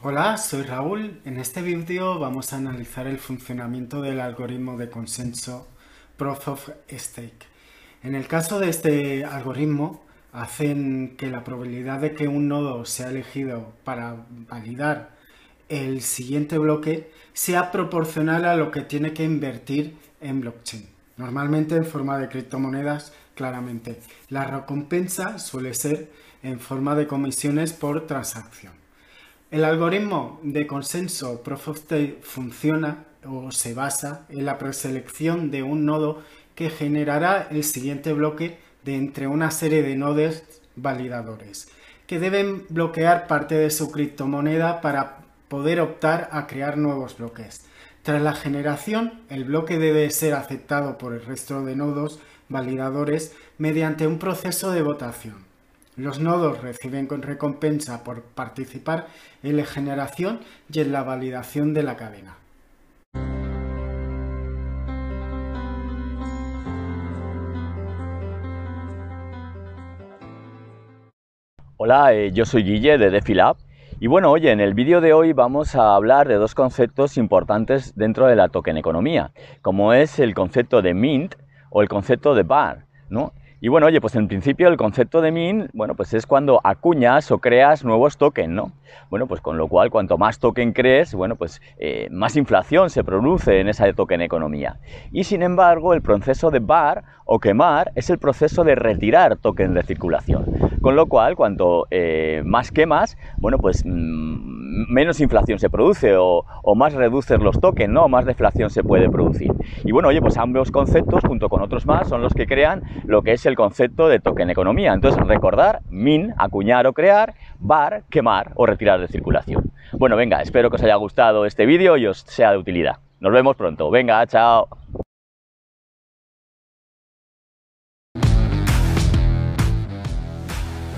Hola, soy Raúl. En este vídeo vamos a analizar el funcionamiento del algoritmo de consenso Proof of Stake. En el caso de este algoritmo, hacen que la probabilidad de que un nodo sea elegido para validar el siguiente bloque sea proporcional a lo que tiene que invertir en blockchain. Normalmente en forma de criptomonedas, claramente. La recompensa suele ser en forma de comisiones por transacción. El algoritmo de consenso Proof of funciona o se basa en la preselección de un nodo que generará el siguiente bloque de entre una serie de nodos validadores que deben bloquear parte de su criptomoneda para poder optar a crear nuevos bloques. Tras la generación, el bloque debe ser aceptado por el resto de nodos validadores mediante un proceso de votación. Los nodos reciben recompensa por participar en la generación y en la validación de la cadena. Hola, eh, yo soy Guille de DefiLab y bueno, oye, en el vídeo de hoy vamos a hablar de dos conceptos importantes dentro de la token economía, como es el concepto de mint o el concepto de bar, ¿no? Y bueno, oye, pues en principio el concepto de min, bueno, pues es cuando acuñas o creas nuevos tokens, ¿no? Bueno, pues con lo cual cuanto más token crees, bueno, pues eh, más inflación se produce en esa token economía. Y sin embargo, el proceso de bar o quemar es el proceso de retirar tokens de circulación. Con lo cual, cuanto eh, más quemas, bueno, pues mm, menos inflación se produce o, más reduces los tokens, ¿no? Más deflación se puede producir. Y bueno, oye, pues ambos conceptos, junto con otros más, son los que crean lo que es el concepto de token economía. Entonces, recordar, min, acuñar o crear, bar, quemar o retirar de circulación. Bueno, venga, espero que os haya gustado este vídeo y os sea de utilidad. Nos vemos pronto. Venga, chao.